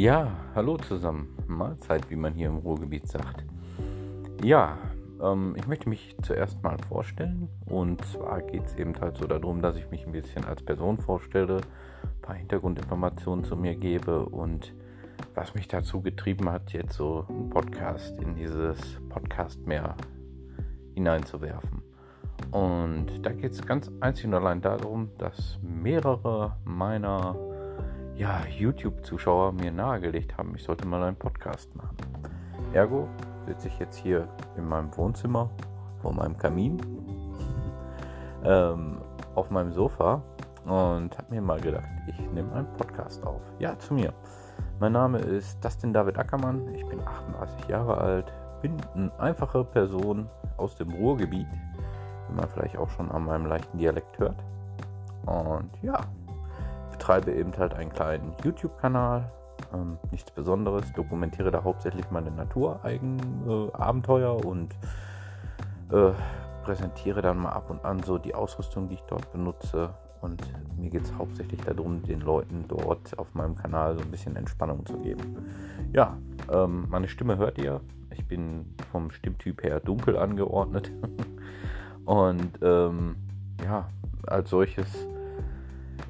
Ja, hallo zusammen. Mahlzeit, wie man hier im Ruhrgebiet sagt. Ja, ähm, ich möchte mich zuerst mal vorstellen. Und zwar geht es eben halt so darum, dass ich mich ein bisschen als Person vorstelle, ein paar Hintergrundinformationen zu mir gebe und was mich dazu getrieben hat, jetzt so einen Podcast in dieses Podcast-Meer hineinzuwerfen. Und da geht es ganz einzig und allein darum, dass mehrere meiner ja, YouTube-Zuschauer mir nahegelegt haben, ich sollte mal einen Podcast machen. Ergo sitze ich jetzt hier in meinem Wohnzimmer vor meinem Kamin ähm, auf meinem Sofa und habe mir mal gedacht, ich nehme einen Podcast auf. Ja, zu mir. Mein Name ist Dustin David Ackermann, ich bin 38 Jahre alt, bin eine einfache Person aus dem Ruhrgebiet, wie man vielleicht auch schon an meinem leichten Dialekt hört. Und ja, betreibe eben halt einen kleinen YouTube-Kanal. Ähm, nichts Besonderes, dokumentiere da hauptsächlich meine Naturabenteuer äh, und äh, präsentiere dann mal ab und an so die Ausrüstung, die ich dort benutze. Und mir geht es hauptsächlich darum, den Leuten dort auf meinem Kanal so ein bisschen Entspannung zu geben. Ja, ähm, meine Stimme hört ihr. Ich bin vom Stimmtyp her dunkel angeordnet. und ähm, ja, als solches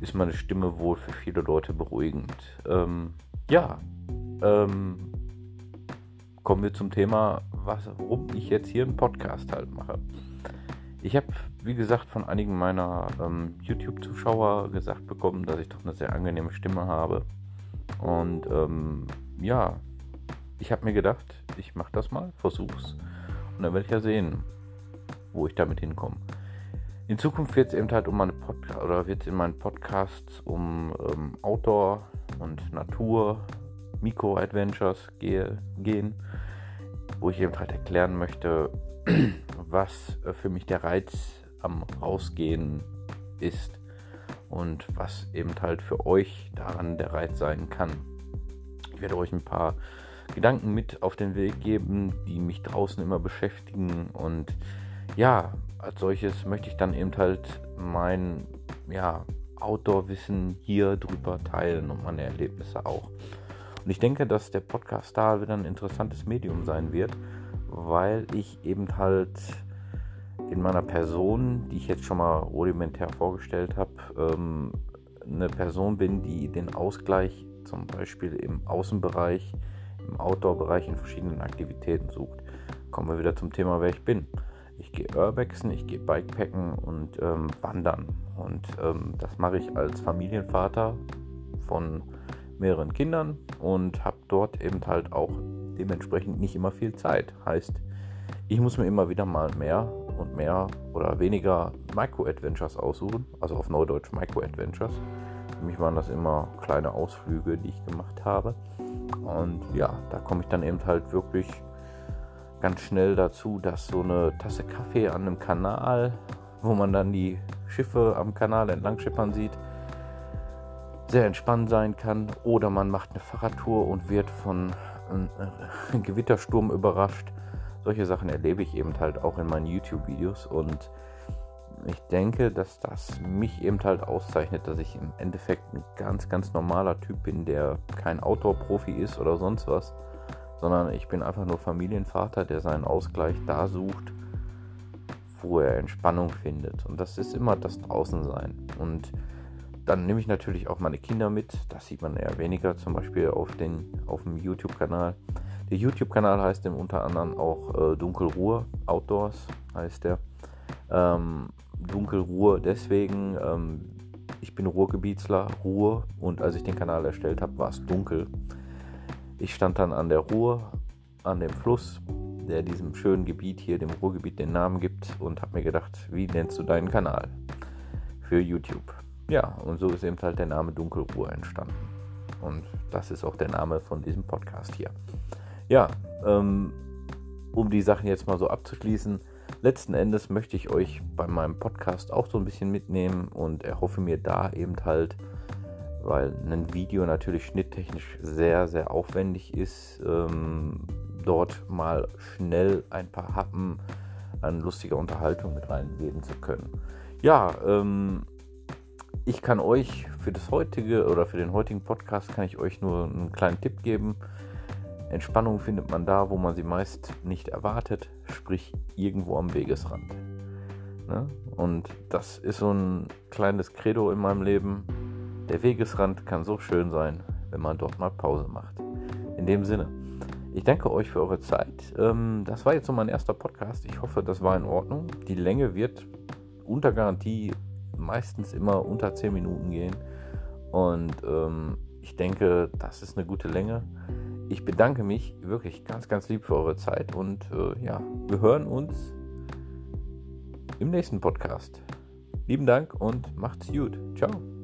ist meine Stimme wohl für viele Leute beruhigend. Ähm, ja, ähm, kommen wir zum Thema, warum ich jetzt hier einen Podcast halt mache. Ich habe, wie gesagt, von einigen meiner ähm, YouTube-Zuschauer gesagt bekommen, dass ich doch eine sehr angenehme Stimme habe. Und ähm, ja, ich habe mir gedacht, ich mache das mal, versuch's. Und dann werde ich ja sehen, wo ich damit hinkomme. In Zukunft wird es eben halt um meine Podcast oder wird in meinen Podcasts um ähm, Outdoor und Natur, Mikro-Adventures gehe, gehen, wo ich eben halt erklären möchte, was äh, für mich der Reiz am Rausgehen ist und was eben halt für euch daran der Reiz sein kann. Ich werde euch ein paar Gedanken mit auf den Weg geben, die mich draußen immer beschäftigen und ja, als solches möchte ich dann eben halt mein ja, Outdoor-Wissen hier drüber teilen und meine Erlebnisse auch. Und ich denke, dass der Podcast da wieder ein interessantes Medium sein wird, weil ich eben halt in meiner Person, die ich jetzt schon mal rudimentär vorgestellt habe, ähm, eine Person bin, die den Ausgleich zum Beispiel im Außenbereich, im Outdoor-Bereich in verschiedenen Aktivitäten sucht. Kommen wir wieder zum Thema, wer ich bin ich gehe Urbexen, ich gehe Bikepacken und ähm, wandern. Und ähm, das mache ich als Familienvater von mehreren Kindern und habe dort eben halt auch dementsprechend nicht immer viel Zeit. Heißt, ich muss mir immer wieder mal mehr und mehr oder weniger Micro-Adventures aussuchen, also auf Neudeutsch Micro-Adventures. Für mich waren das immer kleine Ausflüge, die ich gemacht habe. Und ja, da komme ich dann eben halt wirklich ganz schnell dazu, dass so eine Tasse Kaffee an einem Kanal, wo man dann die Schiffe am Kanal entlang schippern sieht, sehr entspannt sein kann. Oder man macht eine Fahrradtour und wird von einem äh, Gewittersturm überrascht. Solche Sachen erlebe ich eben halt auch in meinen YouTube-Videos und ich denke, dass das mich eben halt auszeichnet, dass ich im Endeffekt ein ganz, ganz normaler Typ bin, der kein Outdoor-Profi ist oder sonst was sondern ich bin einfach nur Familienvater, der seinen Ausgleich da sucht, wo er Entspannung findet. Und das ist immer das Draußensein. Und dann nehme ich natürlich auch meine Kinder mit. Das sieht man eher weniger, zum Beispiel auf, den, auf dem YouTube-Kanal. Der YouTube-Kanal heißt im unter anderem auch äh, Dunkelruhe Outdoors, heißt der. Ähm, Dunkelruhe deswegen, ähm, ich bin Ruhrgebietsler, Ruhe und als ich den Kanal erstellt habe, war es dunkel. Ich stand dann an der Ruhr, an dem Fluss, der diesem schönen Gebiet hier, dem Ruhrgebiet, den Namen gibt und habe mir gedacht, wie nennst du deinen Kanal für YouTube? Ja, und so ist eben halt der Name Dunkelruhr entstanden. Und das ist auch der Name von diesem Podcast hier. Ja, ähm, um die Sachen jetzt mal so abzuschließen, letzten Endes möchte ich euch bei meinem Podcast auch so ein bisschen mitnehmen und erhoffe mir da eben halt weil ein Video natürlich schnitttechnisch sehr, sehr aufwendig ist, ähm, dort mal schnell ein paar Happen an lustiger Unterhaltung mit reingeben zu können. Ja, ähm, Ich kann euch für das heutige oder für den heutigen Podcast kann ich euch nur einen kleinen Tipp geben. Entspannung findet man da, wo man sie meist nicht erwartet, sprich irgendwo am Wegesrand. Ne? Und das ist so ein kleines Credo in meinem Leben. Der Wegesrand kann so schön sein, wenn man dort mal Pause macht. In dem Sinne, ich danke euch für eure Zeit. Ähm, das war jetzt so mein erster Podcast. Ich hoffe, das war in Ordnung. Die Länge wird unter Garantie meistens immer unter 10 Minuten gehen. Und ähm, ich denke, das ist eine gute Länge. Ich bedanke mich wirklich ganz, ganz lieb für eure Zeit und äh, ja, wir hören uns im nächsten Podcast. Lieben Dank und macht's gut. Ciao.